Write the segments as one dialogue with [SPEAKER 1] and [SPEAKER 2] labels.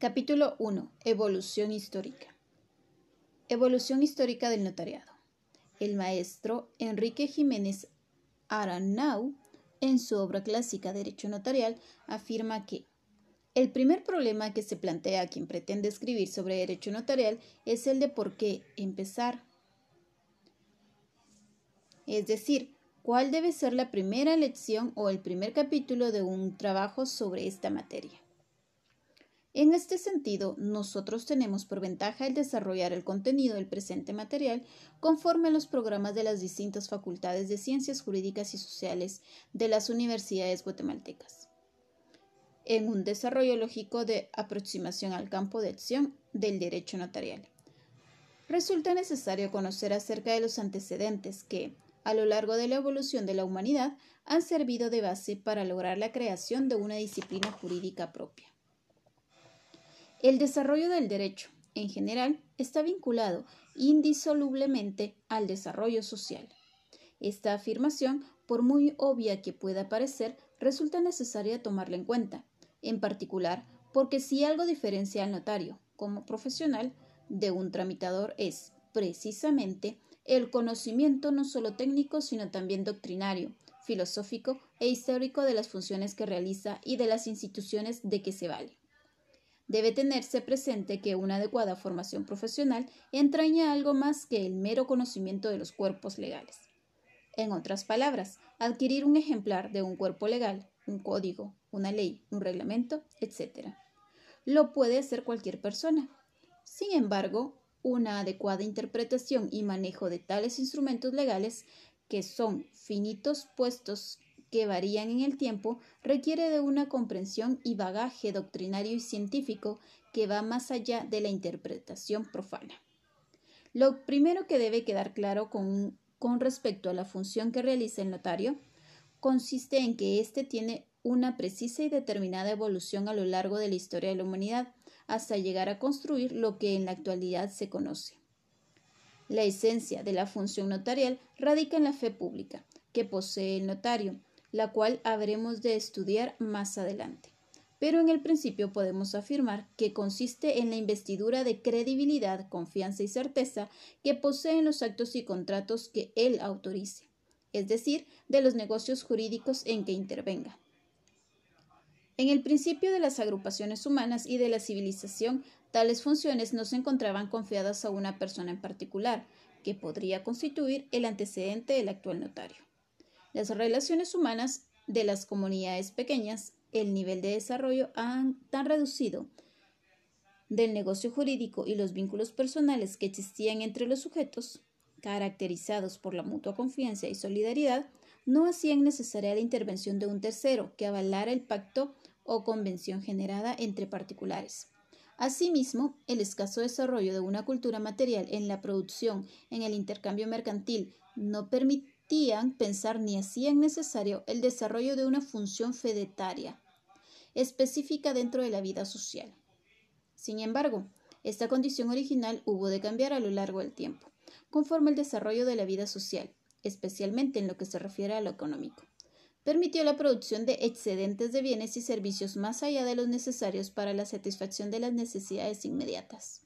[SPEAKER 1] Capítulo 1. Evolución histórica. Evolución histórica del notariado. El maestro Enrique Jiménez Aranau, en su obra clásica Derecho Notarial, afirma que el primer problema que se plantea a quien pretende escribir sobre derecho notarial es el de por qué empezar. Es decir, cuál debe ser la primera lección o el primer capítulo de un trabajo sobre esta materia. En este sentido, nosotros tenemos por ventaja el desarrollar el contenido del presente material conforme a los programas de las distintas facultades de ciencias jurídicas y sociales de las universidades guatemaltecas, en un desarrollo lógico de aproximación al campo de acción del derecho notarial. Resulta necesario conocer acerca de los antecedentes que, a lo largo de la evolución de la humanidad, han servido de base para lograr la creación de una disciplina jurídica propia. El desarrollo del derecho, en general, está vinculado indisolublemente al desarrollo social. Esta afirmación, por muy obvia que pueda parecer, resulta necesaria tomarla en cuenta, en particular porque si algo diferencia al notario como profesional de un tramitador es, precisamente, el conocimiento no solo técnico, sino también doctrinario, filosófico e histórico de las funciones que realiza y de las instituciones de que se vale debe tenerse presente que una adecuada formación profesional entraña algo más que el mero conocimiento de los cuerpos legales. En otras palabras, adquirir un ejemplar de un cuerpo legal, un código, una ley, un reglamento, etc. Lo puede hacer cualquier persona. Sin embargo, una adecuada interpretación y manejo de tales instrumentos legales, que son finitos puestos que varían en el tiempo, requiere de una comprensión y bagaje doctrinario y científico que va más allá de la interpretación profana. Lo primero que debe quedar claro con, con respecto a la función que realiza el notario consiste en que éste tiene una precisa y determinada evolución a lo largo de la historia de la humanidad, hasta llegar a construir lo que en la actualidad se conoce. La esencia de la función notarial radica en la fe pública que posee el notario, la cual habremos de estudiar más adelante. Pero en el principio podemos afirmar que consiste en la investidura de credibilidad, confianza y certeza que poseen los actos y contratos que él autorice, es decir, de los negocios jurídicos en que intervenga. En el principio de las agrupaciones humanas y de la civilización, tales funciones no se encontraban confiadas a una persona en particular, que podría constituir el antecedente del actual notario. Las relaciones humanas de las comunidades pequeñas, el nivel de desarrollo han tan reducido del negocio jurídico y los vínculos personales que existían entre los sujetos, caracterizados por la mutua confianza y solidaridad, no hacían necesaria la intervención de un tercero que avalara el pacto o convención generada entre particulares. Asimismo, el escaso desarrollo de una cultura material en la producción, en el intercambio mercantil, no pensar ni hacían necesario el desarrollo de una función fedetaria específica dentro de la vida social. Sin embargo, esta condición original hubo de cambiar a lo largo del tiempo, conforme el desarrollo de la vida social, especialmente en lo que se refiere a lo económico. Permitió la producción de excedentes de bienes y servicios más allá de los necesarios para la satisfacción de las necesidades inmediatas.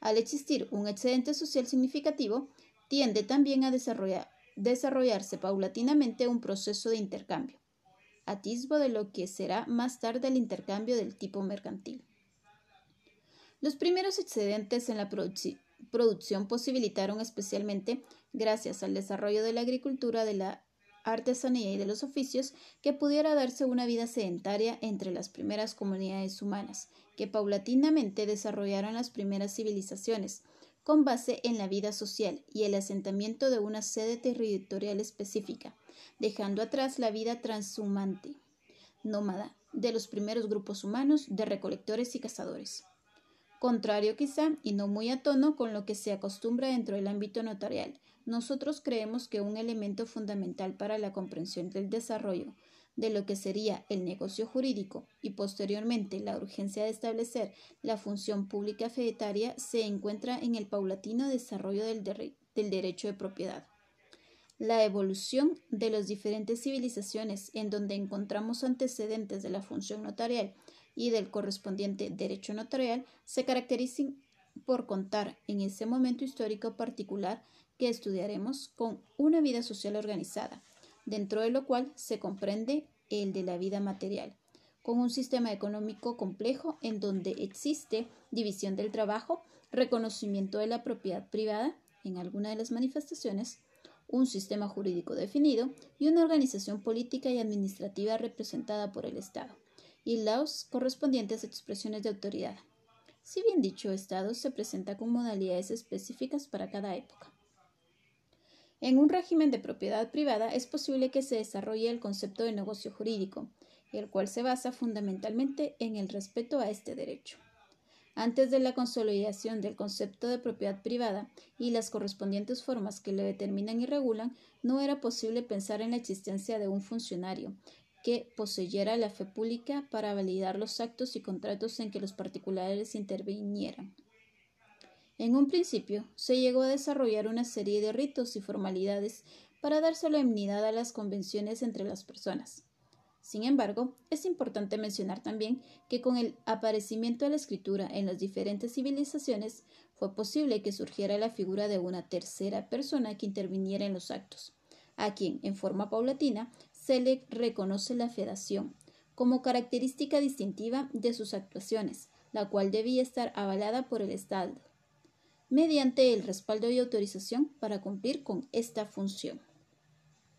[SPEAKER 1] Al existir un excedente social significativo, tiende también a desarrollar desarrollarse paulatinamente un proceso de intercambio, atisbo de lo que será más tarde el intercambio del tipo mercantil. Los primeros excedentes en la producción posibilitaron especialmente, gracias al desarrollo de la agricultura, de la artesanía y de los oficios, que pudiera darse una vida sedentaria entre las primeras comunidades humanas, que paulatinamente desarrollaron las primeras civilizaciones, con base en la vida social y el asentamiento de una sede territorial específica, dejando atrás la vida transhumante, nómada, de los primeros grupos humanos de recolectores y cazadores. Contrario quizá y no muy a tono con lo que se acostumbra dentro del ámbito notarial, nosotros creemos que un elemento fundamental para la comprensión del desarrollo de lo que sería el negocio jurídico y posteriormente la urgencia de establecer la función pública fedetaria se encuentra en el paulatino desarrollo del, del derecho de propiedad. La evolución de las diferentes civilizaciones en donde encontramos antecedentes de la función notarial y del correspondiente derecho notarial se caracterizan por contar en ese momento histórico particular que estudiaremos con una vida social organizada, dentro de lo cual se comprende el de la vida material, con un sistema económico complejo en donde existe división del trabajo, reconocimiento de la propiedad privada en alguna de las manifestaciones, un sistema jurídico definido y una organización política y administrativa representada por el Estado, y las correspondientes expresiones de autoridad. Si bien dicho Estado se presenta con modalidades específicas para cada época. En un régimen de propiedad privada es posible que se desarrolle el concepto de negocio jurídico, el cual se basa fundamentalmente en el respeto a este derecho. Antes de la consolidación del concepto de propiedad privada y las correspondientes formas que lo determinan y regulan, no era posible pensar en la existencia de un funcionario que poseyera la fe pública para validar los actos y contratos en que los particulares intervinieran. En un principio, se llegó a desarrollar una serie de ritos y formalidades para dar solemnidad a las convenciones entre las personas. Sin embargo, es importante mencionar también que con el aparecimiento de la escritura en las diferentes civilizaciones fue posible que surgiera la figura de una tercera persona que interviniera en los actos, a quien, en forma paulatina, se le reconoce la federación como característica distintiva de sus actuaciones, la cual debía estar avalada por el Estado, mediante el respaldo y autorización para cumplir con esta función.